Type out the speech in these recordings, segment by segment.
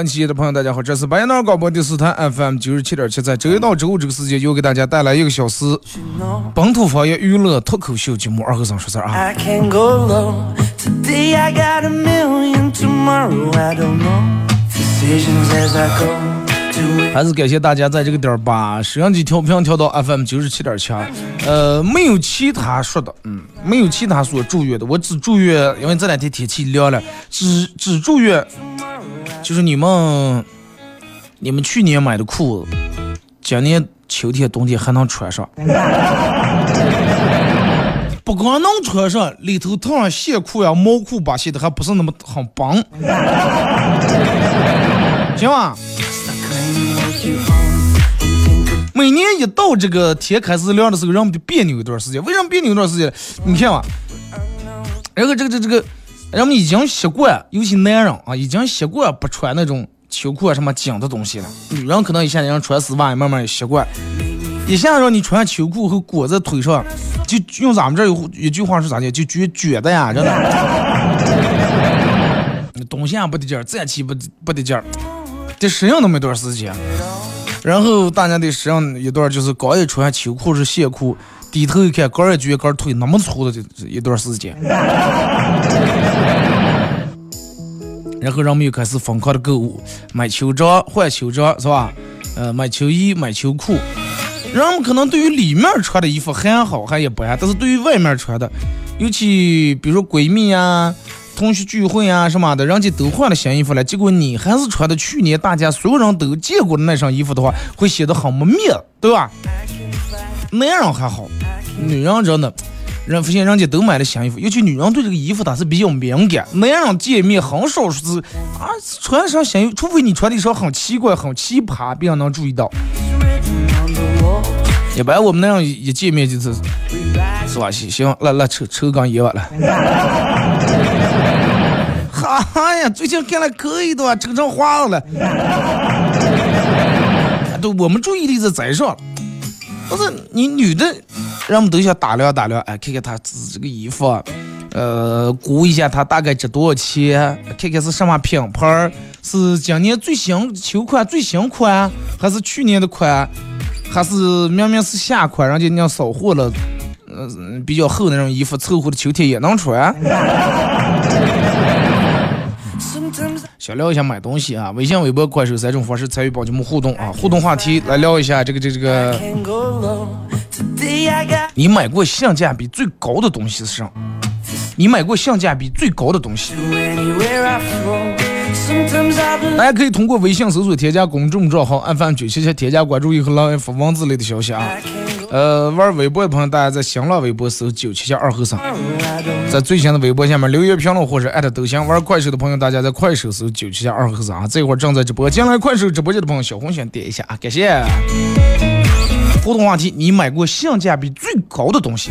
收音机的朋友，大家好，这是白彦淖尔广播电视台 FM 九十七点七，在周一到周五这个时间，又给大家带来一个小时本土方言娱乐脱口秀节目《二和尚说事儿》啊。I can go low. Today I got a million, tomorrow I don't know. Decisions as I go. Do it. 还是感谢大家在这个点儿把摄像机调频调到 FM 九十七点七，呃，没有其他说的，嗯，没有其他所祝愿的，我只祝愿，因为这两天天气凉了，只只祝愿，就是你们，你们去年买的裤子，今年秋天冬天还能穿上，不光能穿上，里头套上线裤呀、毛裤吧，显得，还不是那么很绑，行吧？每年一到这个天开始亮的时候，让我们就别扭一段时间。为什么别扭一段时间？你看吧，然后这个这个这个，人们已经习惯，尤其男人啊，已经习惯不穿那种秋裤啊什么紧的东西了。女人可能一下让穿丝袜，慢慢也习惯。一下让你穿秋裤和裹在腿上，就用咱们这儿有一句话是咋的？就觉觉得呀，真的，东西啊不得劲儿，站起不不得劲儿，得适应那么一段时间。然后大家得适应一段，就是刚一穿秋裤是线裤，低头一看，刚一觉刚腿那么粗的这这一段时间。然后人们又开始疯狂的购物，买秋装换秋装是吧？呃，买秋衣买秋裤。人们可能对于里面穿的衣服还好还一般，但是对于外面穿的，尤其比如说闺蜜啊、同学聚会啊什么的，人家都换了新衣服了，结果你还是穿的去年大家所有人都见过的那身衣服的话，会显得很没面，对吧？男人还好，女人真的，人发现人家都买了新衣服，尤其女人对这个衣服她是比较敏感，男人见面很少说是啊穿上新衣服，除非你穿的时候很奇怪、很奇葩，别人能注意到。一般我们那样一见面就是，是吧？行行，来来抽抽根烟吧来。哈哈呀，最近看来可以的吧，抽成花子了。对，我们注意力在咱上，但是你女的，人们都想打量打量，哎，看看她这这个衣服，呃，估一下她大概值多少钱，看看是什么品牌，是今年最新秋款最新款，还是去年的款，还是明明是夏款，人家人家扫货了，呃，比较厚那种衣服，凑合的秋天也能穿。想聊一下买东西啊，微信、微博、快手三种方式参与宝节目互动啊，互动话题来聊一下这个这个这个你买过性价比最高的东西是什么？你买过性价比最高的东西大家可以通过微信搜索添加公众账号 FM 九七七添加关注以后来发文字类的消息啊。呃，玩微博的朋友，大家在新浪微博搜九七七二后生，在最新的微博下面留言评论或者艾特都行。玩快手的朋友，大家在快手搜九七七二后生啊。这会儿正在直播，进来快手直播间的朋友，小红心点一下啊，感谢。互动话题：你买过性价比最高的东西？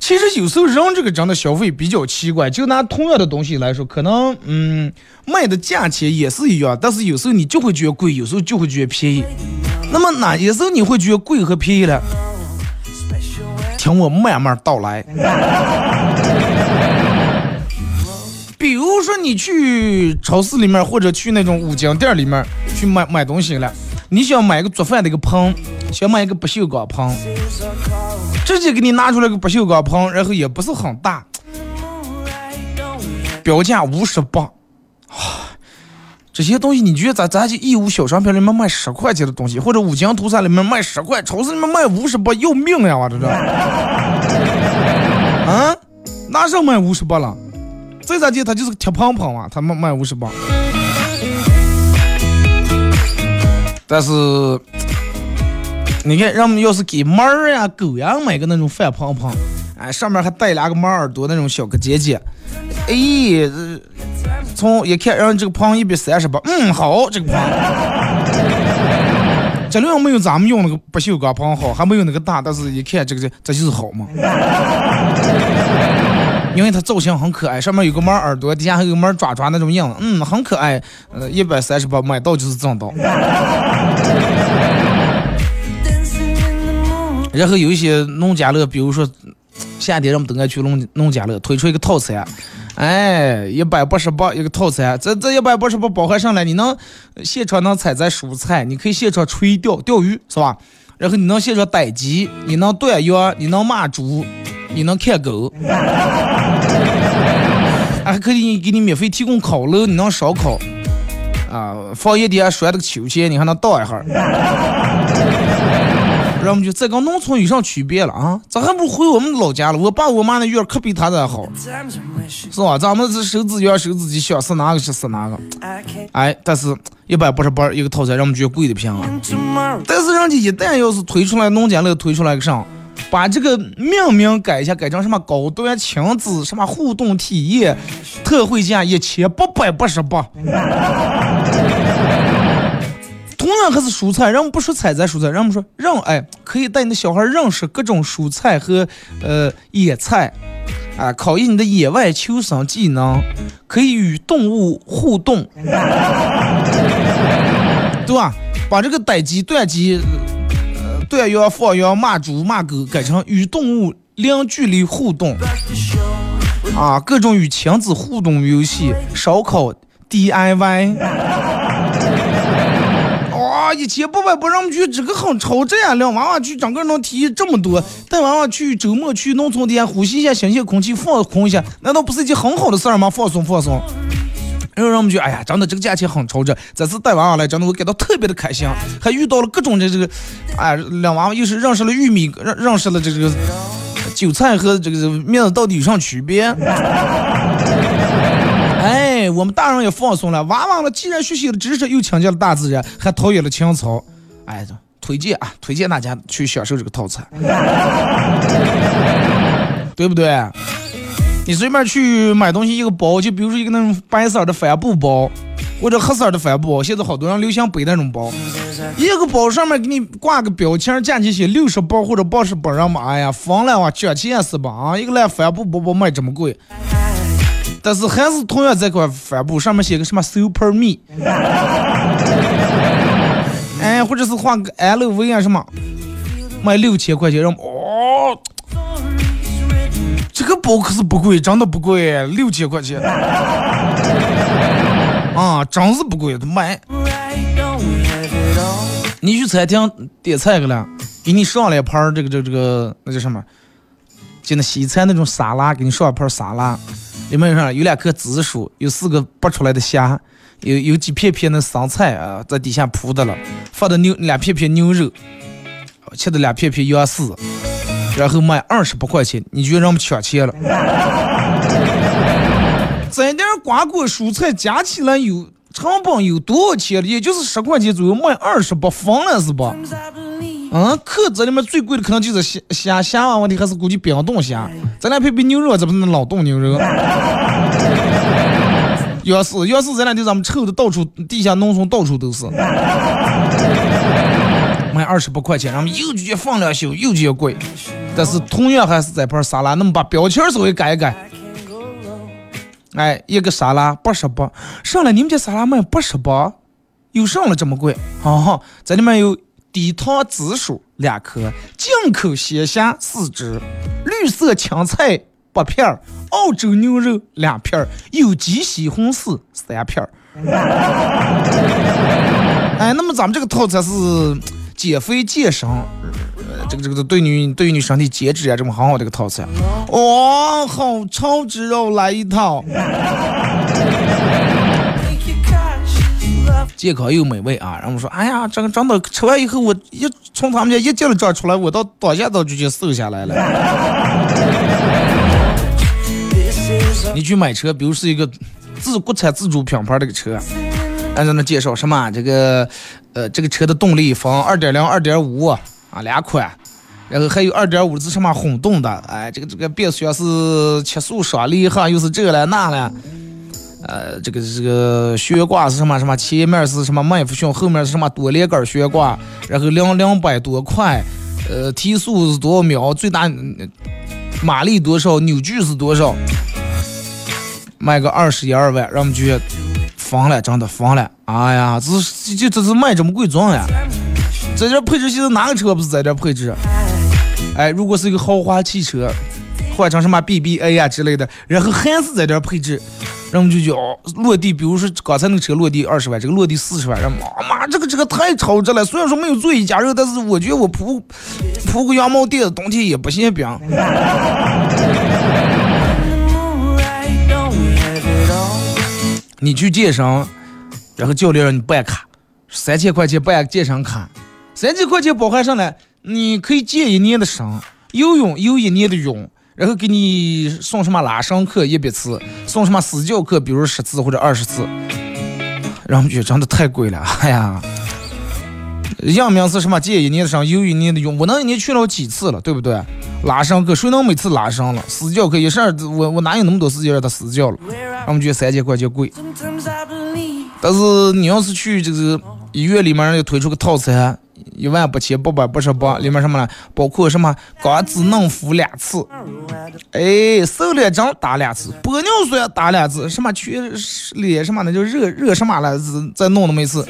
其实有时候人这个真的消费比较奇怪，就拿同样的东西来说，可能嗯卖的价钱也是一样，但是有时候你就会觉得贵，有时候就会觉得便宜。那么哪些时候你会觉得贵和便宜呢？Special when 听我慢慢道来。比如说你去超市里面或者去那种五金店里面去买买东西了，你想买个做饭的一个盆，想买一个不锈钢盆，直接给你拿出来个不锈钢盆，然后也不是很大，标价五十八，啊，这些东西你觉得咱咱去义乌小商品里面卖十块钱的东西，或者五金图产里面卖十块，超市里面卖五十八，要命呀！我这这，啊，哪上卖五十八了？再咋地，他就是个铁胖胖啊，他卖卖五十八。但是，你看，人们要是给猫儿呀、狗呀买个那种饭盆盆，哎，上面还带两个猫耳朵那种小个结节，哎，从一看，人这个盆一百三十八，嗯，好，这个盆，质量没有咱们用那个不锈钢盆好，还没有那个大，但是一看这个这这就是好嘛，因为它造型很可爱，上面有个猫耳朵，底下还有个猫爪爪那种样子，嗯，很可爱，呃，一百三十八，买到就是挣到。然后有一些农家乐，比如说夏天人们都爱去农农家乐，推出一个套餐，哎，一百八十八一个套餐，这这一百八十八包含上来，你能现场能采摘蔬菜，你可以现场垂钓钓鱼，是吧？然后你能现场逮鸡，你能断鱼，你能骂猪，你能看狗，还可以给你免费提供烤肉，你能烧烤，啊，放一点拴那个秋千，你还能倒一下。我们就这跟农村有啥区别了啊？咱还不回我们老家了。我爸我妈那院可比他这好，是吧？咱们是收自己院收自己，想是哪个是哪个。哎，但是一百八十八一个套餐，让我们觉得贵的便宜。但是人家一旦要是推出来农家乐，推出来个啥，把这个命名改一下，改成什么高端亲子什么互动体验特惠价一千八百八十八。同样还是蔬菜，人们不说采摘蔬菜，人们说让哎可以带你的小孩认识各种蔬菜和呃野菜，啊考验你的野外求生技能，可以与动物互动，对吧？把这个逮鸡断鸡，呃断羊放羊骂猪骂狗改成与动物零距离互动，啊各种与亲子互动游戏，烧烤 DIY。一千八百不让我们去，这个很超值呀！两娃娃去，整个能体验这么多。带娃娃去周末去农村点呼吸一下新鲜空气，放空一下，难道不是一件很好的事儿吗？放松放松。然后让我们觉，哎呀，真的这个价钱很超值。这次带娃娃来，真的我感到特别的开心，还遇到了各种的这个，哎，两娃娃又是认识了玉米，认认识了这个韭菜和这个面子到底有啥区别？我们大人也放松了，娃娃了，既然学习了知识，又亲近了大自然，还陶冶了情操，哎，推荐啊，推荐大家去享受这个套餐，对不对？你随便去买东西，一个包，就比如说一个那种白色的帆布包，或者黑色的帆布包，现在好多人流行背那种包，一个包上面给你挂个标签，价钱写六十包或者八十包，人们哎呀疯了哇，赚钱是吧？啊，一个烂帆布包包卖这么贵。但是还是同样这块帆布上面写个什么 Super Me，哎，或者是画个 LV 啊什么，卖六千块钱，让哦，这个包可是不贵，真的不贵，六千块钱，啊，真是不贵，他买。你去餐厅点菜去了，给你上来一盘这个这个这个那叫什么？就那西餐那种沙拉，给你上一盘沙拉。里面上有两颗紫薯，有四个剥出来的虾，有有几片片的生菜啊，在底下铺的了，放的牛两片片牛肉，切的两片片羊丝，然后卖二十八块钱，你觉得让们抢钱了？这点瓜果蔬菜加起来有成本有多少钱？也就是十块钱左右，卖二十八，疯了是吧？嗯，壳子里面最贵的可能就是虾虾虾啊，问题还是估计冰冻虾。咱俩配配牛肉，这不是老冻牛肉？要是要是咱俩就咱们臭的到处，地下农村到处都是。卖二十八块钱，咱们又觉得放两宿，又觉得贵。但是同样还是这盘沙拉，那么把标签稍微改一改。哎，一个沙拉八十八，上来你们家沙拉卖八十八，又上了这么贵？哦，这里面有。低糖紫薯两颗，进口鲜虾四只，绿色青菜八片儿，澳洲牛肉两片儿，有机西红柿三片儿。哎，那么咱们这个套餐是减肥健身，呃，这个这个对你对于你身体减脂啊，这么很好的一个套餐。哇，好超值哦，来一套，健康又美味啊。然后我说，哎呀，这个真的吃完以后，我一从他们家一进了这出来，我到当下到就就瘦下来了。你去买车，比如是一个自国产自主品牌这个车，按照那介绍什么这个呃这个车的动力分二点零、二点五啊两款，然后还有二点五是什么混动的，哎这个这个变速箱是七速双离合，又是这了那了。呃，这个这个悬挂是什么什么？前面是什么麦弗逊，后面是什么多连杆悬挂，然后两两百多块，呃，提速是多少秒，最大嗯马力多少，扭矩是多少？卖个二十一二万，让我们去疯了，真的疯了！哎呀，这是就这是卖这么贵重呀？在这配置现在哪个车不是在这配置？哎，如果是一个豪华汽车，换成什么 BBA 呀、之类的，然后还是在这配置，然后我们就觉得哦，落地，比如说刚才那个车落地二十万，这个落地四十万，然后妈这个这个太超值了。虽然说没有座椅加热，但是我觉得我铺铺个羊毛垫子，冬天也不嫌冰。你去健身，然后教练让你办卡，三千块钱办健身卡，三千块钱包含上来，你可以健一年的身，游泳游一年的泳，然后给你送什么拉伸课一百次，送什么私教课，比如十次或者二十次，然后我觉得真的太贵了，哎呀。样名是什么？借一年的身，游一年的用，我能一年去了几次了，对不对？拉伸课，谁能每次拉伸了？私教课一事儿，我我哪有那么多时间让他私教了我们觉得三千块钱贵。但是你要是去这个医院里面，又推出个套餐，一万八千八百八十八，里面什么呢？包括什么光子嫩肤两次，哎，瘦脸针打两次，玻尿酸打两次，什么去脸什么的就热热什么了，再弄那么一次。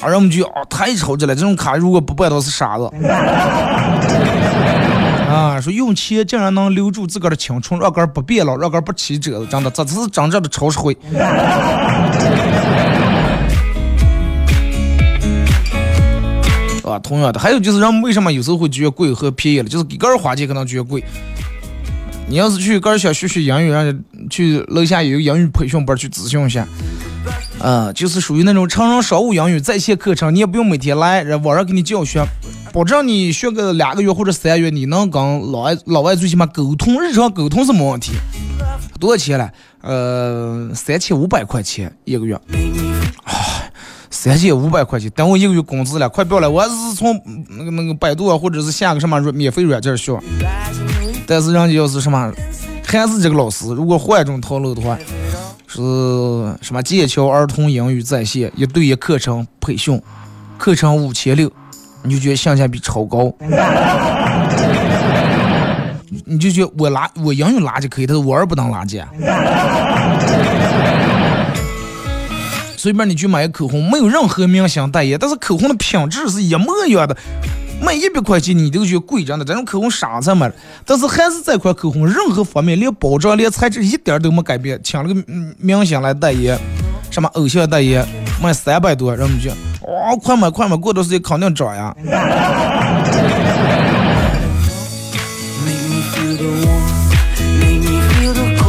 啊，让我们觉得哦，太超值了！这种卡如果不办，都是傻子。啊，说用钱竟然能留住自个儿的青春，让个儿不变老，让个儿不起褶子，真的，这才是真正的超实惠。啊，同样的，还有就是人们为什么有时候会觉得贵和便宜了，就是给个人花钱可能觉得贵。你要是去个人想学学英语，让去楼下有个英语培训班去咨询一下。啊，就是属于那种成人商务英语在线课程，你也不用每天来，然后网上给你教学，保证你学个两个月或者三个月，你能跟老外老外最起码沟通，日常沟通是没问题。多少钱了？呃，三千五百块钱一个月。三千五百块钱，等我一个月工资了，快不要了！我还是从那个那个百度啊，或者是下个什么软免费软件学。但是人家要是什么，还是这个老师，如果换一种套路的话，是什么剑桥儿童英语在线一对一课程培训，课程五千六，你就觉得性价比超高。你就觉得我拉我英语拉就可以，但是我儿不能拉架。随便你去买个口红，没有任何明星代言，但是口红的品质是一模一样的。卖一百块钱你都觉得贵着呢，这种口红傻子买，但是还是这款口红任何方面连包装连材质一点都没改变，请了个明星来代言，什么偶像代言，卖三百多，让我们觉得哇快买快买，过段时间肯定涨呀。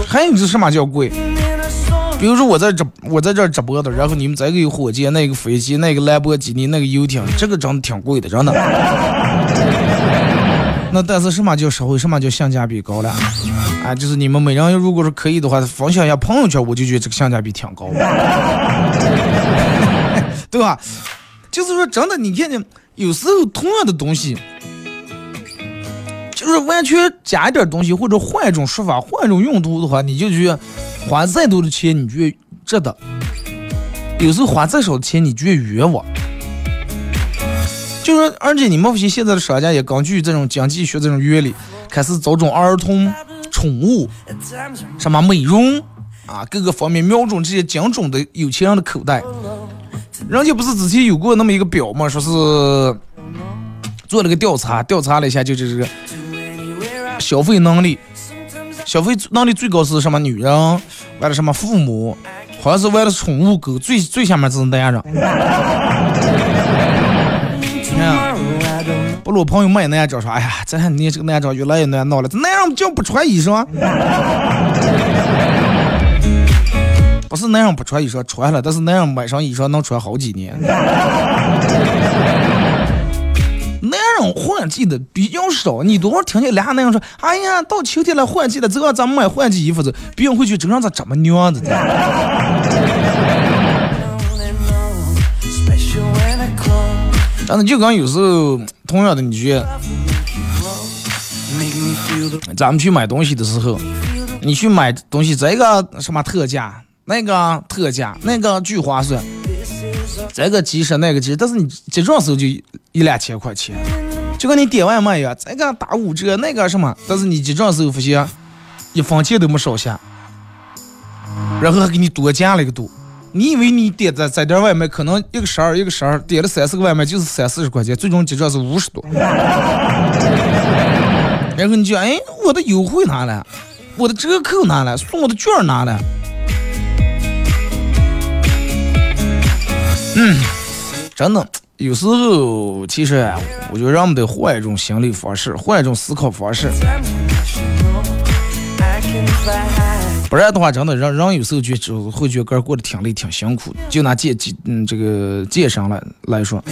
还有就是什么叫贵？比如说我在这我在这直播的，然后你们这个有火箭，那个飞机，那个兰博基尼，那个游艇，这个真的挺贵的，真的。那但是什么叫实惠，什么叫性价比高了？啊，就是你们每人如果是可以的话，分享一下朋友圈，我就觉得这个性价比挺高，对吧？就是说真的，你看见有时候同样的东西，就是完全加一点东西，或者换一种说法，换一种用途的话，你就觉得花再多的钱，你觉得值得；有时候花再少的钱，你觉得冤枉。就是，而且你们发现现在的商家也根据这种经济学这种原理，开始找种儿童宠物、什么美容啊，各个方面瞄准这些精准的有钱人的口袋。人家不是之前有过那么一个表吗？说是做了个调查，调查了一下，就是这个消费能力，消费能力最高是什么女人？完了什么父母？好像是为了宠物狗最最下面是男人不如朋友卖男装说哎呀这你这个男装越来越难弄了这男人就不穿衣裳。不是男人不穿衣裳穿了但是男人买上衣裳能穿好几年。男人换季的比较少，你多少听见俩男人说：“哎呀，到秋天了，换季了，走啊，咱们买换季衣服子。”别人会去，这让咋这么娘的？但是就刚有时候同样的，你觉得，咱们去买东西的时候，你去买东西，这个什么特价？那个特价，那个巨划算，这个几十，那个几，但是你结账时候就一两千块钱，就跟你点外卖一样，这个打五折，那个什么，但是你结账时候发现一分钱都没少下，然后还给你多加了一个度，你以为你点的这点外卖可能一个十二一个十二，点了三四个外卖就是三四十块钱，最终结账是五十多，然后你就哎，我的优惠拿了，我的折扣拿了，送我的券拿了。嗯，真的，有时候其实我觉得人们得换一种心理方式，换一种思考方式，不然的话，真的让人有时候觉得会觉得过得挺累、挺辛苦。就拿健健嗯这个健身来来说，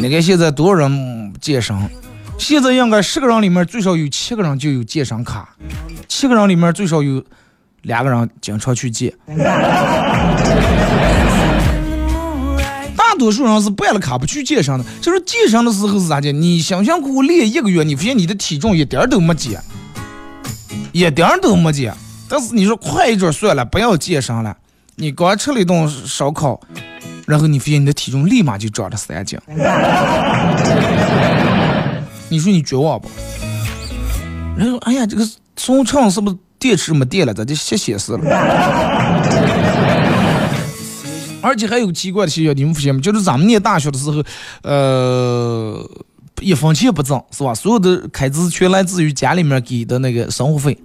你看现在多少人健身？现在应该十个人里面最少有七个人就有健身卡，七个人里面最少有两个人经常去健。多数人是办了卡不去健身的，就是健身的时候是咋的？你辛辛苦苦练一个月，你发现你的体重一点都没减，一点都没减。但是你说快一点算了，不要健身了。你刚吃了一顿烧烤，然后你发现你的体重立马就涨了三斤。你说你绝望不？人说哎呀，这个松秤是不是电池没电了？咋就瞎显示了？而且还有奇怪的现象，你们发现没？就是咱们念大学的时候，呃，一分钱不挣，是吧？所有的开支全来自于家里面给的那个生活费。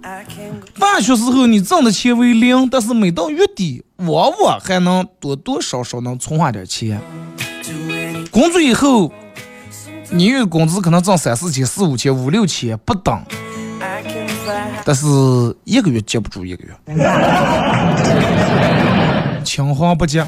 大学时候你挣的钱为零，但是每到月底，往往还能多多少少能存下点钱。工作以后，你月工资可能挣三四千、四五千、五六千不等，但是一个月接不住一个月。青黄不接，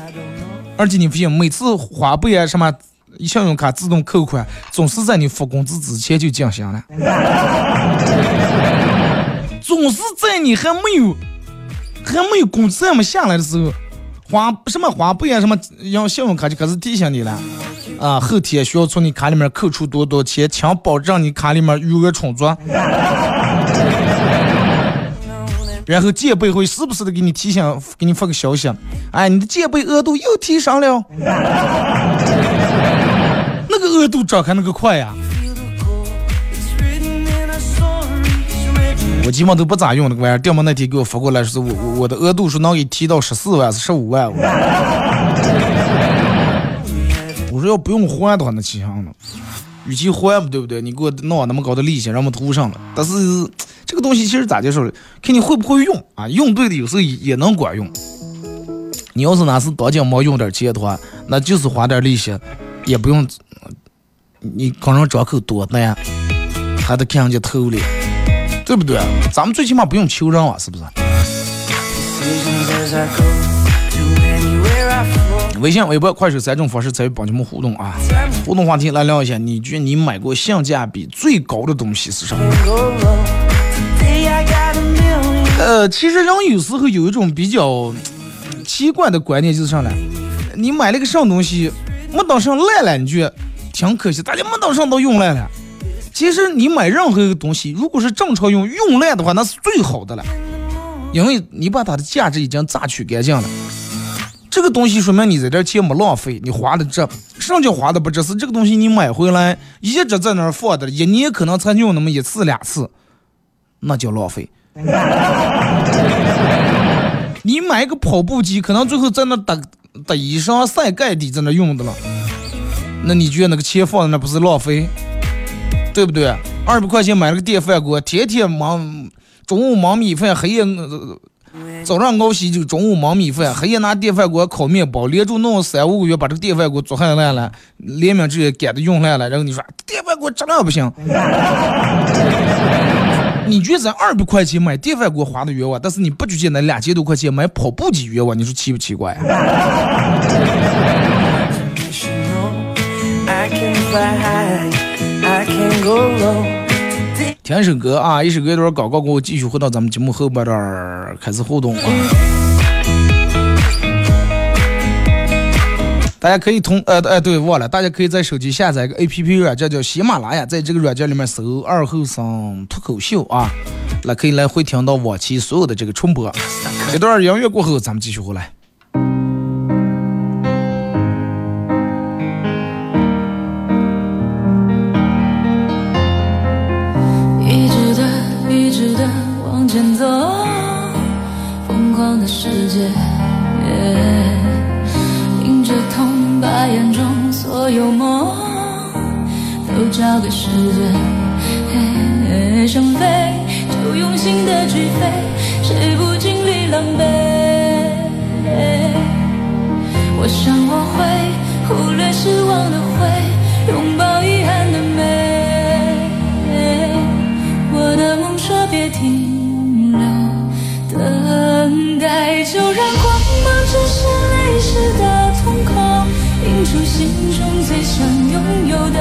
而且你发现每次花呗啊什么信用卡自动扣款，总是在你发工资之前就进行了，总是在你还没有还没有工资还没下来的时候，花什么花呗啊什么用信用卡就开始提醒你了，啊，后天需要从你卡里面扣除多多钱，请保证你卡里面余额充足。然后借呗会时不时的给你提醒，给你发个消息，哎，你的借呗额度又提上了，那个额度涨开那个快呀！我基本都不咋用那个玩意儿，电毛那天给我发过来说，我我我的额度说能给提到十四万是十五万，我说要不用还的话那气象了，与其还不对不对？你给我弄那么高的利息，让我们涂上了，但是。这个东西其实咋介绍的？看你会不会用啊？用对的有时候也能管用。你要是哪是当家没用点钱的话，那就是花点利息，也不用你可能张口多难，还得看人家头里，对不对？咱们最起码不用求人啊，是不是？微信、微博、快手三种方式参与帮你们互动啊！互动话题来聊一下，你觉得你买过性价比最高的东西是什么？呃，其实人有时候有一种比较奇怪的观念，就是啥呢？你买了个什么东西，没等上烂了，你觉得挺可惜。大家没等上都用烂了。其实你买任何一个东西，如果是正常用，用烂的话，那是最好的了，因为你把它的价值已经榨取干净了。这个东西说明你在这钱没浪费，你花的值。什么叫花的不值？是这个东西你买回来一直在那儿放的，一年可能才用那么一次两次，那叫浪费。你买个跑步机，可能最后在那打打衣裳、晒盖底在那用的了，那你觉得那个钱放在那不是浪费？对不对？二百块钱买了个电饭锅，天天忙中午忙米饭，黑夜早上熬稀酒，中午忙米饭，黑夜拿电饭锅烤面包，连着弄三五个月，把这个电饭锅做坏烂了，连面直接干的用烂了。然后你说电饭锅质量不行，你觉得咱二百块钱买电饭锅花的冤枉，但是你不觉得那两千多块钱买跑步机冤枉？你说奇不奇怪啊？听一首歌啊，一首歌一段广告过后，继续回到咱们节目后半段儿开始互动啊。大家可以通呃呃对忘了，大家可以在手机下载一个 A P P 软件叫喜马拉雅，在这个软件里面搜“二后生脱口秀”啊，来可以来回听到往期所有的这个重播。这段音乐过后，咱们继续回来。眼中所有梦都交给时间。想飞就用心的去飞，谁不经历狼狈？我想我会忽略失望的灰，拥抱遗憾的美。我的梦说别停留，等待就让光出心中最想拥有的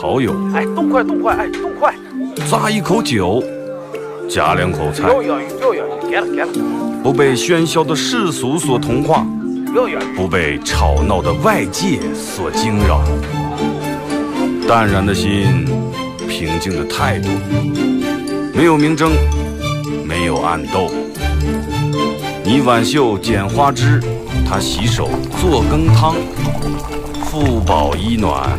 好友，哎，动快，动快，哎，动快！咂一口酒，夹两口菜，有有有有，给了给了，不被喧嚣的世俗所同化。不被吵闹的外界所惊扰。淡然的心，平静的态度，没有明争，没有暗斗。你挽袖剪花枝，他洗手做羹汤，腹饱衣暖，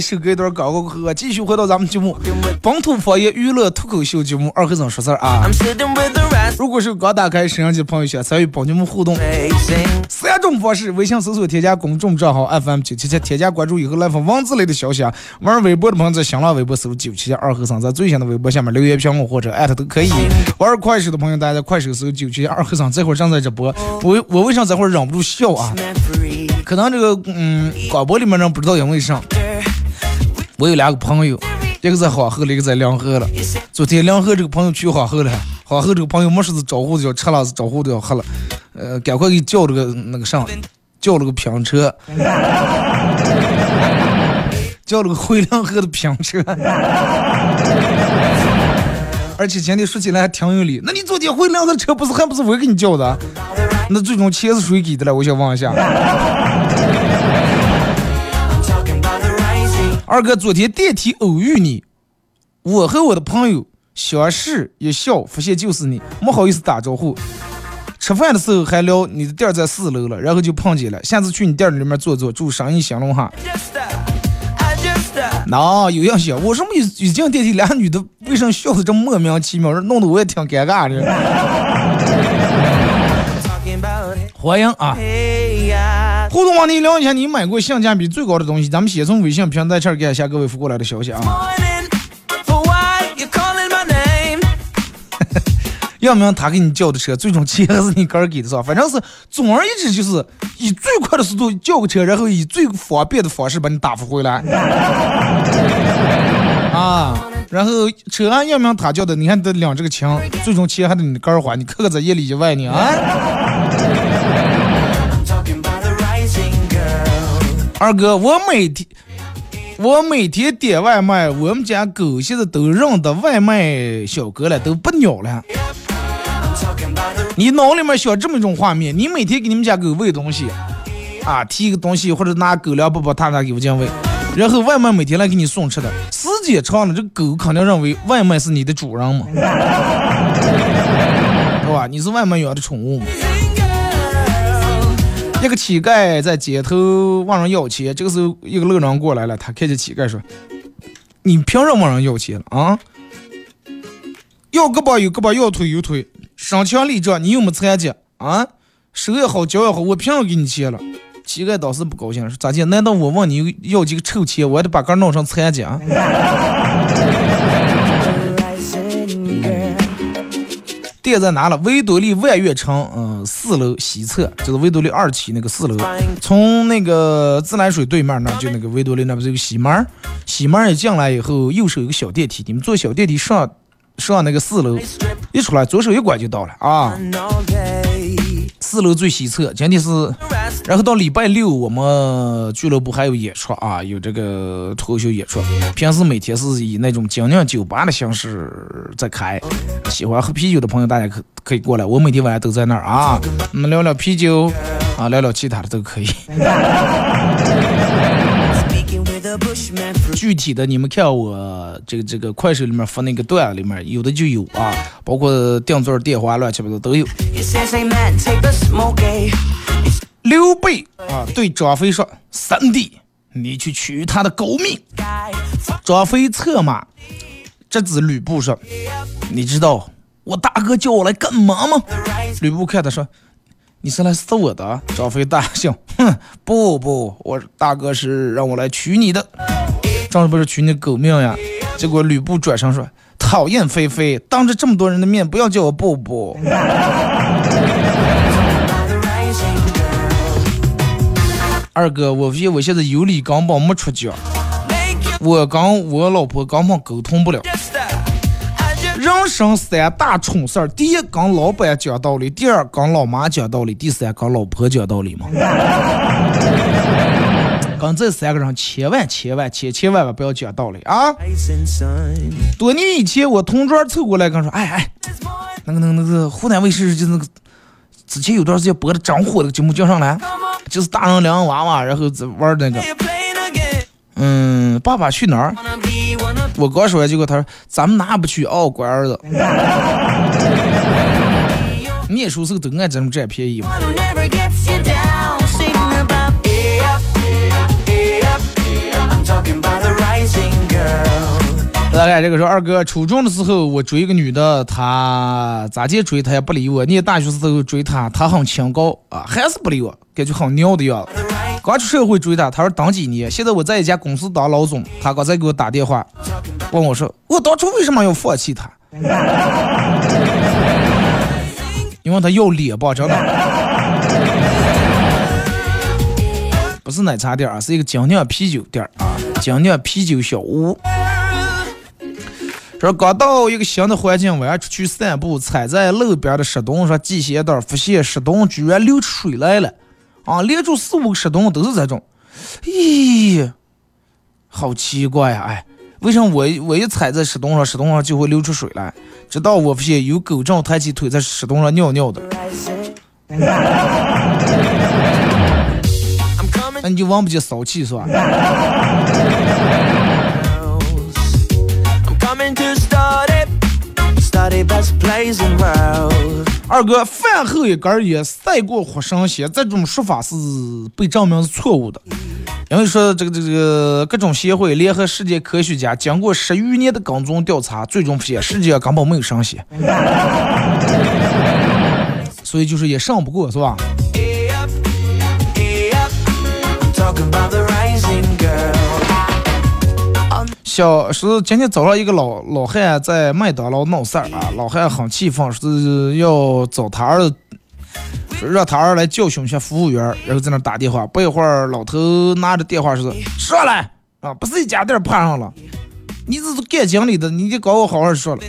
一首歌一段广告过后，继续回到咱们节目本土方言娱乐脱口秀节目《二和尚说事儿》啊。如果是刚打开摄像机的朋友，想参与帮节目互动，三种方式：微信搜索添加公众账号 FM 九七七，添加关注以后来发文字类的消息啊。玩微博的朋友在新浪微博搜九七七二和尚，在最新的微博下面留言评论或者艾特都可以。玩快手的朋友，大家在快手搜九七七二和尚，这会儿正在直播。我我为啥这会儿忍不住笑啊？可能这个嗯广播里面人不知道因为啥。我有两个朋友，一个在黄河，一个在梁河了。昨天梁河这个朋友去黄河了，黄河这个朋友没事子招呼的要吃了，是招呼的要喝了，呃，赶快给叫了个那个上，叫了个拼车，叫了个回梁河的拼车。而且今天说起来还挺有理，那你昨天回梁河的车不是还不是我给你叫的？那最终钱是谁给的了？我想问一下。二哥，昨天电梯偶遇你，我和我的朋友相视一笑，发现就是你，没好意思打招呼。吃饭的时候还聊你的店在四楼了，然后就碰见了。下次去你店里面坐坐，祝生意兴隆哈。那、有样想，我什么一一进电梯，俩女的为什么笑的这莫名其妙，弄得我也挺尴尬的。欢迎啊！互动话题聊一下你买过性价比最高的东西，咱们先从微信平台这儿看一下各位发过来的消息啊。要不然他给你叫的车，最终钱还是你个儿给的，是吧？反正是总而言之，就是以最快的速度叫个车，然后以最方便的方式把你打发回来。啊，然后车按要不然他叫的，你看得领这个情，最终钱还得你个儿还，你可可在夜里一万呢啊！二哥，我每天我每天点外卖，我们家狗现在都认得外卖小哥了，都不鸟了。你脑里面想这么一种画面，你每天给你们家狗喂东西，啊，提个东西或者拿狗粮包包它它给我这样喂，然后外卖每天来给你送吃的，时间长了，这狗肯定认为外卖是你的主人嘛，是吧？你是外卖员的宠物嘛。一个乞丐在街头问人要钱，这个时候一个路人过来了，他看见乞丐说：“你凭什么问人要钱了啊？要胳膊有胳膊，要腿有腿，身强力壮，你又没残疾啊？手也好，脚也好，我凭什么给你钱了？”乞丐当时不高兴了，说：“咋的？难道我问你要几个臭钱，我还得把个弄成残疾啊？”店在哪了？维多利万悦城，嗯、四楼西侧，就是维多利二期那个四楼。从那个自来水对面那儿，就那个维多利那不是有个西门儿？西门儿一进来以后，右手有个小电梯，你们坐小电梯上上那个四楼，一出来左手一拐就到了啊。四楼最西侧，前提是，然后到礼拜六我们俱乐部还有演出啊，有这个脱口秀演出。平时每天是以那种精酿酒吧的形式在开，喜欢喝啤酒的朋友大家可可以过来，我每天晚上都在那儿啊，我们聊聊啤酒啊，聊聊其他的都可以。具体的你们看我这个这个快手里面发那个段里面有的就有啊，包括定做电话乱七八糟都有。刘备啊对张飞说：“三弟，你去取他的狗命。”张飞策马，这子吕布说：“你知道我大哥叫我来干嘛吗？”吕布看他说。你是来杀我的？张飞大笑，哼，不不，我大哥是让我来娶你的。张飞不是娶你狗命呀？结果吕布转身说：“讨厌菲菲，当着这么多人的面，不要叫我布布。”二哥，我发现我现在有理根本没出脚，我跟我老婆根本沟通不了。人生三大蠢事儿：第一，跟老板讲道理；第二，跟老妈讲道理；第三，跟老婆讲道理嘛。跟这三个人千万千万千千万万不要讲道理啊！多年以前，我同桌凑过来跟我说：“哎哎，那个那个那个湖南卫视就那个之前有段时间播的真火的节目叫啥来？就是大人两个娃娃，然后玩那个，嗯，爸爸去哪儿？”我刚说完，结果他说：“咱们哪也不去哦，乖儿子。”念书时候都爱这种占便宜嘛。大概这个时候，二哥初中的时候，我追一个女的，她咋地追她也不理我。念大学时候追她，她很清高啊，还是不理我，感觉很尿的样子。刚出社会追她，她说当几年？现在我在一家公司当老总，她刚才给我打电话，问我说我当初为什么要放弃她？因为她要脸吧，真的。不是奶茶店啊，是一个精酿啤酒店啊，精酿啤酒小屋。说刚到一个新的环境，我要出去散步，踩在路边的石洞上系鞋带，发现石洞居然流出水来了，啊，连住四五个石洞都是这种，咦，好奇怪呀，哎，为什么我我一踩在石洞上，石洞上就会流出水来？直到我发现有狗正抬起腿在石洞上尿尿的，你就闻不见骚气是吧？二哥，饭后一根烟赛过活神仙，这种说法是被证明是错误的。因为说这个这个各种协会联合世界科学家经过十余年的跟踪调查，最终发现世界根本没有神仙，所以就是也上不过，是吧？小是今天早上一个老老汉在麦当劳闹事儿啊，老汉很气愤，是要找他儿子，让他儿来教训一下服务员，然后在那打电话。不一会儿，老头拿着电话说：“说来啊，不是一家店碰上了，你这是干经理的，你得搞我好好说了。”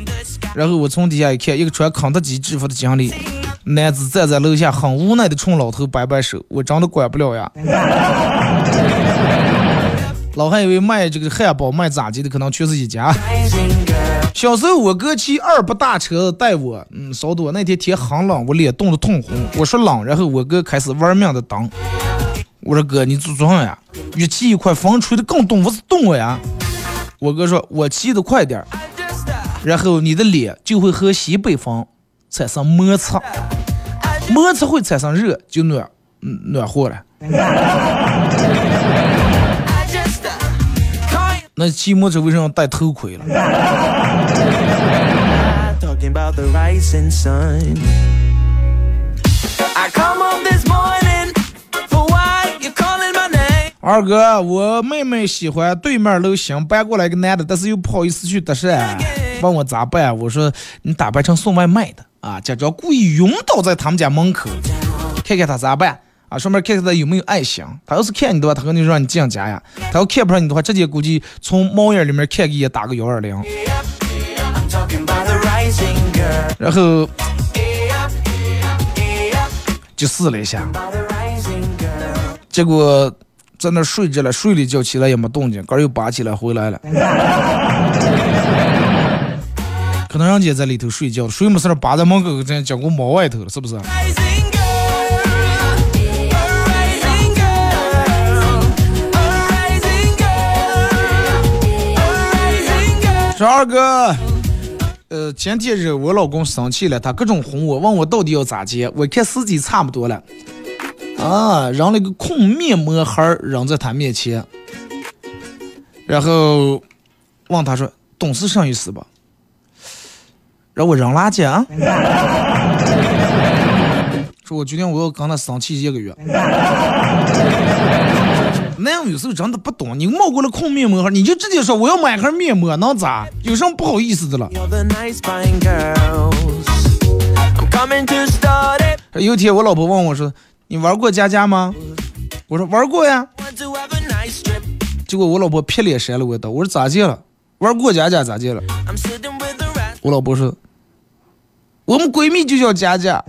然后我从底下一看，一个穿肯德基制服的经理男子站在楼下，很无奈的冲老头摆摆手：“我真的管不了呀。”老汉以为卖这个汉堡卖炸鸡的可能全是一家。小时候我哥骑二八大车带我，嗯，扫多。那天天很冷，我脸冻得通红。我说冷，然后我哥开始玩命的蹬。我说哥，你做啥呀？越骑一块，风吹得更冻，我是冻我呀。我哥说，我骑得快点儿，然后你的脸就会和西北风产生摩擦，摩擦会产生热，就暖，嗯，暖和了。那骑摩托车为什么要戴头盔了？二哥，我妹妹喜欢对面楼新搬过来个男的，但是又不好意思去搭讪，问我咋办？我说你打扮成送外卖的啊，假装故意晕倒在他们家门口，看看他咋办。啊，顺便看看他有没有爱心。他要是看你的话，他肯定让你进家呀。他要看不上你的话，直接估计从猫眼里面看一眼，打个幺二零。然后就试了一下，结果在那睡着了，睡了一觉起来也没动静，刚又拔起来回来了。可能人家在里头睡觉，睡没事扒在门口，这讲过猫外头了，是不是？说二哥，呃，前天日我老公生气了，他各种哄我，问我到底要咋接。我看时机差不多了，啊，扔了个空面膜盒扔在他面前，然后问他说：“懂事什么意思吧？”让我扔垃圾啊！说我决定我要跟他生气一个月。男人 有时候真的不懂，你冒过了空面膜盒，你就直接说我要买盒面膜，能咋？有什么不好意思的了？You're the nice fine girls. I'm coming to start it. 有一天我老婆问我说：“你玩过家家吗？”我说：“玩过呀。Want to have a nice trip. ”结果我老婆撇脸扇了我一刀。我说：“咋接了？玩过家家咋接了 I'm sitting with the rat.？” 我老婆说：“我们闺蜜就叫佳佳。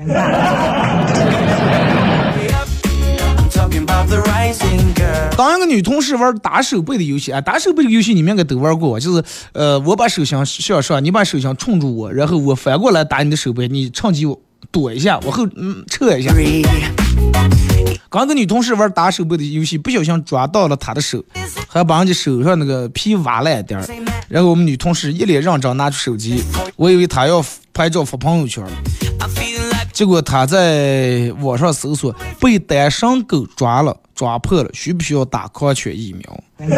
当一个女同事玩打手背的游戏啊，打手背的游戏你们应该都玩过，就是呃，我把手枪向上，你把手枪冲住我，然后我反过来打你的手背，你趁机躲一下，往后嗯撤一下。刚跟女同事玩打手背的游戏，不小心抓到了她的手，还把人家手上那个皮挖了一点儿。然后我们女同事一脸认真拿出手机，我以为她要拍照发朋友圈 like 结果他在网上搜索被单身狗抓了，抓破了，需不需要打狂犬疫苗？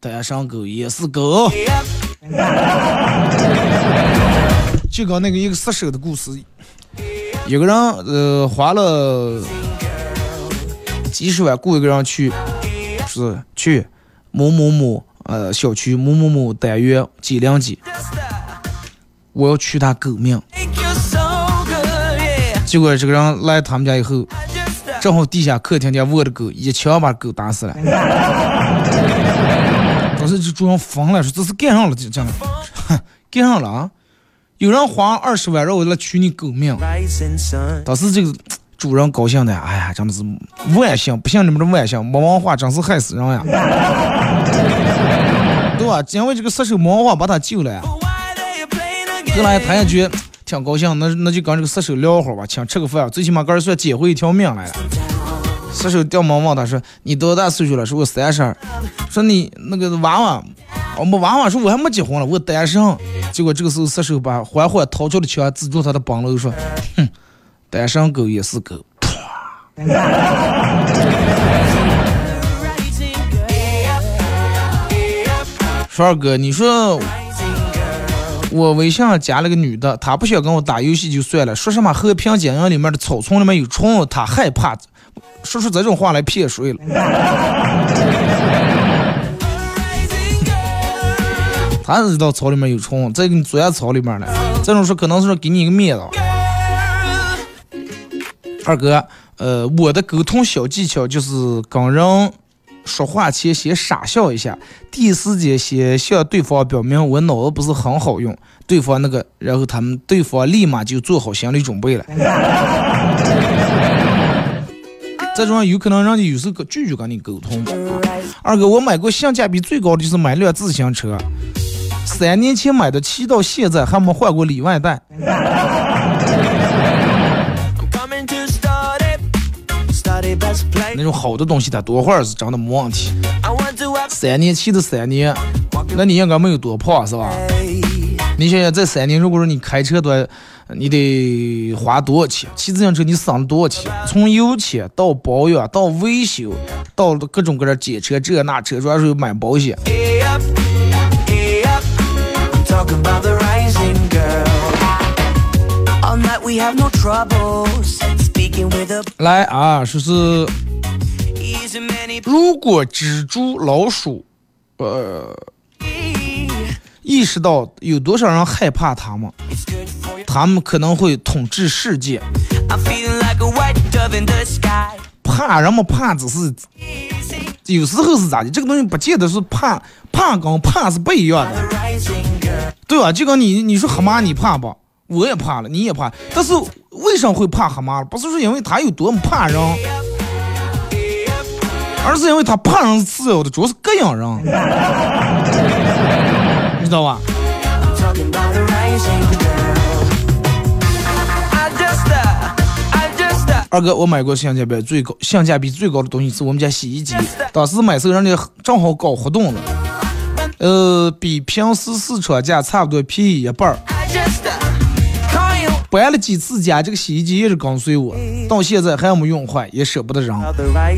单身狗也是狗，就跟那个一个杀手的故事，有个人呃花了几十万雇一个人去，是去某某某呃小区某某某单元几零几，我要取他狗命结果这个人来他们家以后，正好地下客厅间卧着狗，一枪把狗打死了。当时这主人疯了，说这是干上了，这这，哼，干上了啊！有人花二十万让我来取你狗命，当时这个主人高兴的，哎呀，真的是万幸，不像你们这万幸，没文化真是害死人呀，对吧？因为这个杀手没文化把他救了呀。后来?他也觉得挺高兴，那那就跟这个杀手聊会儿吧，请吃个饭，最起码哥儿算捡回一条命来了。杀手掉毛问他说：“你多大岁数了？”说：“我三十二。”说：“你那个娃娃，我们娃娃，说我还没结婚了，我单身。”结果这个时候杀手把缓缓掏出了枪，指住他的膀子说：“哼，单身狗也是狗。”说二哥，你说我微信上加了个女的，她不想跟我打游戏就算了，说什么和平精英里面的草丛里面有虫，她害怕，说出这种话来骗谁了？她知道草里面有虫，再给你钻草里面了，这种说可能是给你一个面子。二哥，呃，我的沟通小技巧就是跟人说话前先傻笑一下，第一时间先向对方表明我脑子不是很好用，对方那个，然后他们对方立马就做好心理准备了。这种有可能让你有时候拒绝跟你沟通。二哥，我买过性价比最高的就是买辆自行车，三年前买的，骑到现在还没换过里外带。那种好的东西，它多会儿是真的没问题。三年骑的三年，那你应该没有多胖是吧？你想想这三年，如果说你开车多，你得花多少钱？骑自行车你省了多少钱？从油钱到保养到维修，到各种各样检车，这那车主要是买保险。来啊，说是。如果蜘蛛、老鼠，呃，意识到有多少人害怕它们，It's good for you. 他们可能会统治世界。怕人们怕只是有时候是咋的？这个东西不见得是怕，怕跟怕是不一样的。对吧？就跟你你说蛤蟆你怕不？我也怕了，你也怕，但是为什么会怕蛤蟆？不是说因为它有多么怕人，而是因为他怕人是次要的，主要是膈应人，你知道吧？二哥，我买过性价比最高、性价比最高的东西是我们家洗衣机。当时买时候人家正好搞活动了，呃，比平时市场价差不多便宜一半儿。搬了几次家，这个洗衣机一直跟随我，到现在还没用坏，也舍不得扔。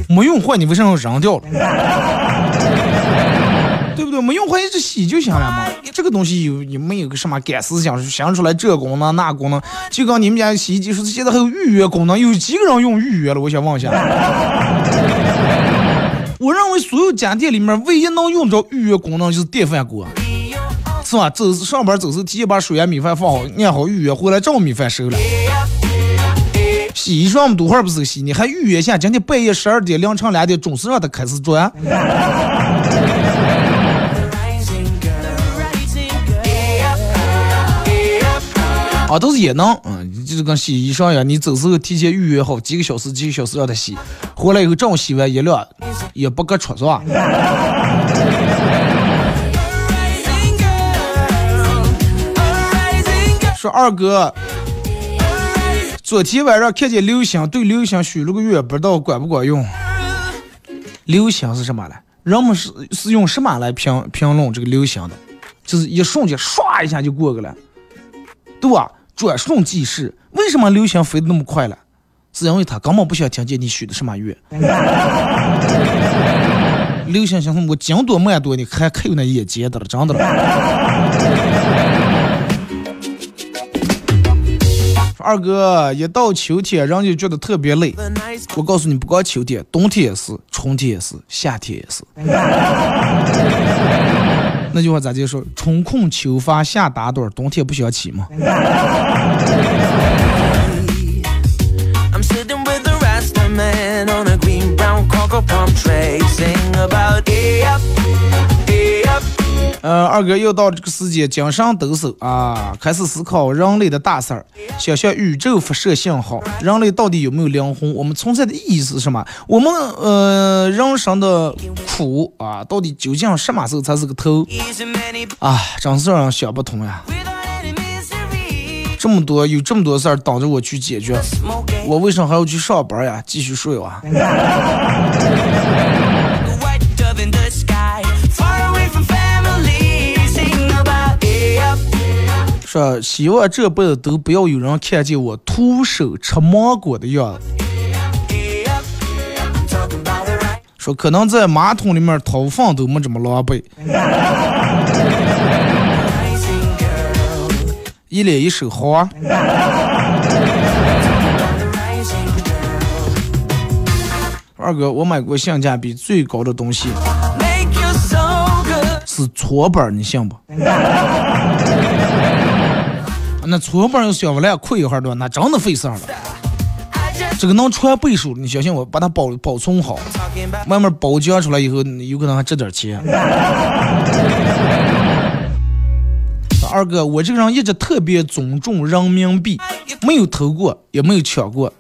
没用坏，你为什么要扔掉了？对不对？没用坏一直洗就行了嘛。这个东西有你没有个什么干思想，想出来这功能那功能，就跟你们家洗衣机说现在还有预约功能，有几个人用预约了？我想问一下。我认为所有家电里面唯一能用着预约功能就是电饭锅，是吧？走上班走时提前把水啊米饭放好，按好预约，回来正好米饭熟了。洗衣裳多会儿不是洗，你还预约一下，今天半夜十二点、凌晨两点准时让他开始转。啊，都是也能，嗯，就是跟洗衣裳一样，你走时候提前预约好几个小时，几个小时让他洗，回来以后正好洗完一晾，也不搁出是吧？说二哥，昨天晚上看见流星，对流星许了个愿，不知道管不管用。流星是什么来？人们是是用什么来评评论这个流星的？就是一瞬间唰一下就过去了，对吧？转瞬即逝，为什么流星飞得那么快了？是因为他根本不想听见你许的什么愿。流星星我经多慢多，你还看有那眼尖的了，真的了。二哥，一到秋天，人就觉得特别累。我告诉你，不光秋天，冬天也是，春天也是，夏天也是。那句话咋就说？春困秋乏夏打盹，冬天不想起吗？呃，二哥又到这个时间，精神抖擞啊，开始思考人类的大事儿，想向宇宙发射信号。人类到底有没有灵魂？我们存在的意义是什么？我们呃人生的苦啊，到底究竟什么时候才是个头？啊，真是让人想不通呀！这么多有这么多事儿等着我去解决，我为什么还要去上班呀？继续睡哇！说希望这辈子都不要有人看见我徒手吃芒果的样子。说可能在马桶里面掏粪都没这么狼狈。一脸一手好啊。二哥，我买过性价比最高的东西是搓板，你信不？那搓板要小不来困一会儿的，那真的费事儿了。这个能传倍数，你相信我，把它保保存好，慢慢包浆出来以后，有可能还值点钱。二哥，我这个人一直特别尊重人民币，没有偷过，也没有抢过，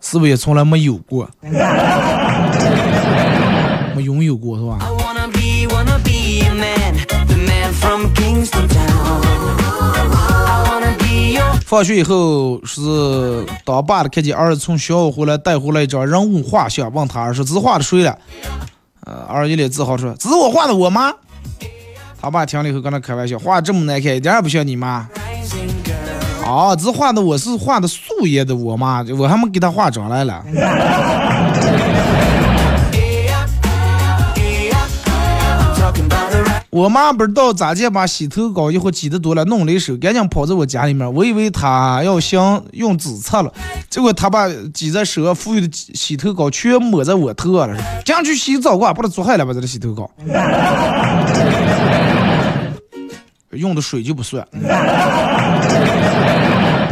是不是也从来没有过？没拥有过是吧？放学以后是当爸的看见儿子从学校回来带回来一张人物画像，问他儿子：“字画的谁了？”呃，儿子一脸自豪说：“这是我画的，我妈。”他爸听了以后跟他开玩笑：“画这么难看，一点也不像你妈。”哦，这画的我是画的素颜的我妈，我还没给他化妆来了。我妈不知道咋介把洗头膏一会挤得多了，弄了一手，赶紧跑在我家里面。我以为她要想用纸擦了，结果她把挤在手上富裕的洗头膏全抹在我头上了。进去洗澡吧，把它做坏了吧？这个洗头膏，用的水就不算。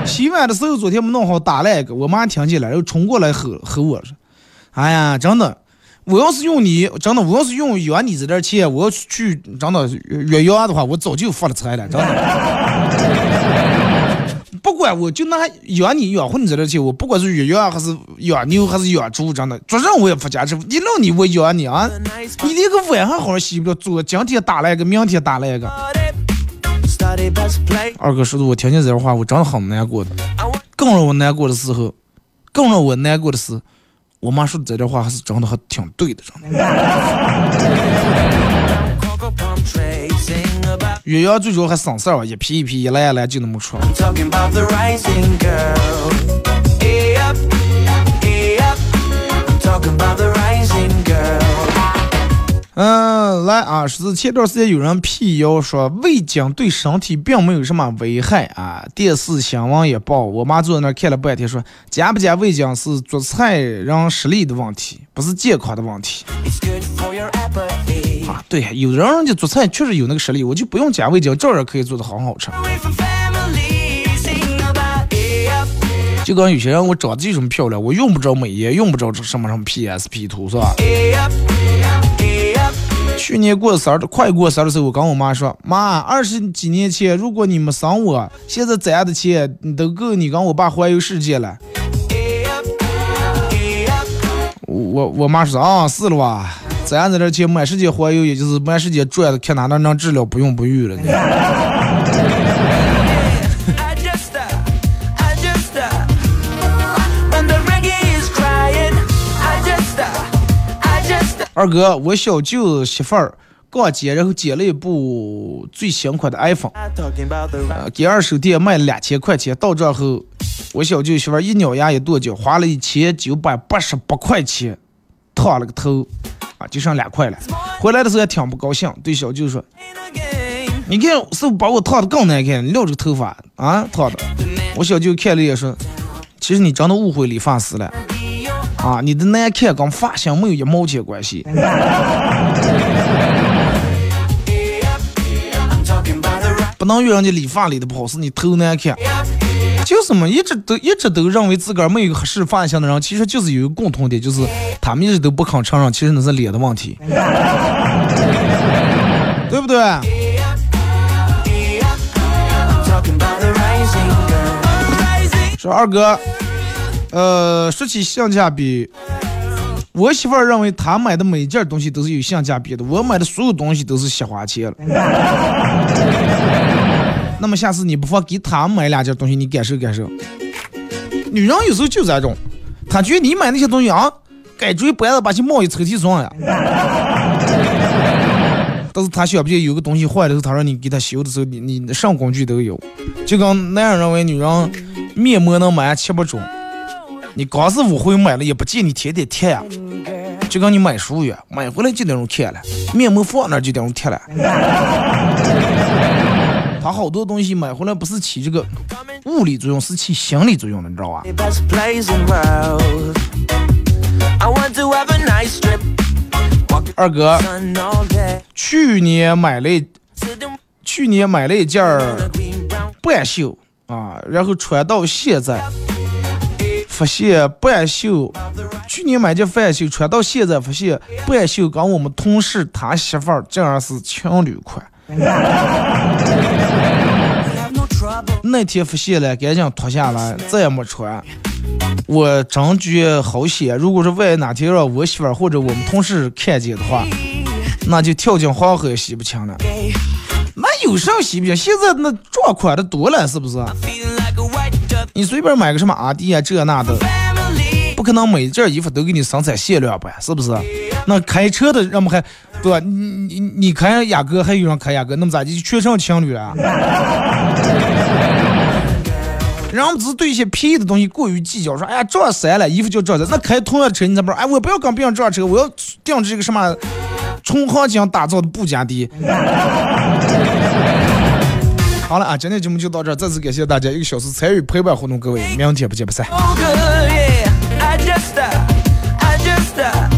洗碗的时候昨天没弄好，打了一个，我妈听见了，又冲过来吼吼我说：“哎呀，真的。”我要是用你，真的，我要是用养你这点钱，我要去真的岳阳的话，我早就发了财了，真的。不管，我就拿养你养活你这点钱，我不管是岳阳还是养牛还是养猪，真的，做任我也发家致富。你弄你我养你啊，你连个碗还好好洗不了，昨今天打了一个，明天打了一个。二哥说的，我听见这话，我真的很难过的。更让我难过的时候，更让我难过的是，我妈说的这段话还是真的，还挺对的，真的。岳阳最主要还省事儿，一批一批，一来一来就那么出。嗯，来啊！是前段时间有人辟谣说味精对身体并没有什么危害啊。电视新闻也报，我妈坐在那儿看了半天，说加不加味精是做菜人实力的问题，不是健康的问题。啊，对，有的人人家做菜确实有那个实力，我就不用加味精，照样可以做的很好吃。就跟有些人我长得就这么漂亮，我用不着美颜，用不着什么什么 PS P 图，是吧？去年过生日，快过生日的时候，我跟我妈说：“妈，二十几年前如果你没生我，现在攒的钱都够你跟我爸环游世界了。”我我妈说：“啊，是了吧？攒这点钱满世界环游，也就是满世界转着，看哪能能治疗不孕不育了二哥，我小舅媳妇儿逛街，然后捡了一部最新款的 iPhone，呃，给二手店卖了两千块钱。到账后，我小舅媳妇儿一咬牙一跺脚，花了一千九百八十八块钱，烫了个头，啊，就剩两块了。回来的时候也挺不高兴，对小舅说：“你看是不是把我烫的更难看？撂这个头发啊，烫的。”我小舅看了也说：“其实你真的误会理发师了。”啊，你的难看跟发型没有一毛钱关系。不能怨人家理发理的不好，是你头难看。就是嘛，一直都一直都认为自个儿没有合适发型的人，其实就是有一个共同点，就是他们一直都不肯承认，其实那是脸的问题，对不对？说二哥。呃，说起性价比，我媳妇儿认为她买的每件东西都是有性价比的，我买的所有东西都是瞎花钱了。那么下次你不妨给她买两件东西，你感受感受。女人有时候就这种，她觉得你买那些东西啊，该追不了把去冒一抽屉装呀。但是她想不起有个东西坏的时候，她让你给她修的时候，你你上工具都有。就跟男人认为女人面膜能买七八种。你光是误会买了，也不见你天天贴呀，就跟你买书一样，买回来就那种贴了，面膜放那就那种贴了。他好多东西买回来不是起这个物理作用，是起心理作用的，你知道吧？二哥，去年买了，去年买了一件半袖啊，然后穿到现在。发现半袖，去年买件半袖穿到现在，发现半袖跟我们同事他媳妇儿竟然是情侣款。那天发现了，赶紧脱下来，再也没穿。我真觉好险，如果说万一哪天让我媳妇儿或者我们同事看见的话，那就跳进黄河也洗不清了。那有啥洗不清？现在那壮款的多了，是不是？你随便买个什么阿迪啊，这那的，不可能每件衣服都给你生产限量版，是不是？那开车的人们还对吧？你你你开雅阁，还有人开雅阁，那么咋就全成情侣了？人们只是对一些便宜的东西过于计较，说哎呀这删了，衣服就这的。那开同样的车，你咋不说？哎，我不要跟别人这样车，我要定制一个什么重行精打造的布加迪。好了啊，今天节目就到这儿，再次感谢大家一个小时参与陪伴活动，各位，明天不见不散。Oh, yeah, I just, I just,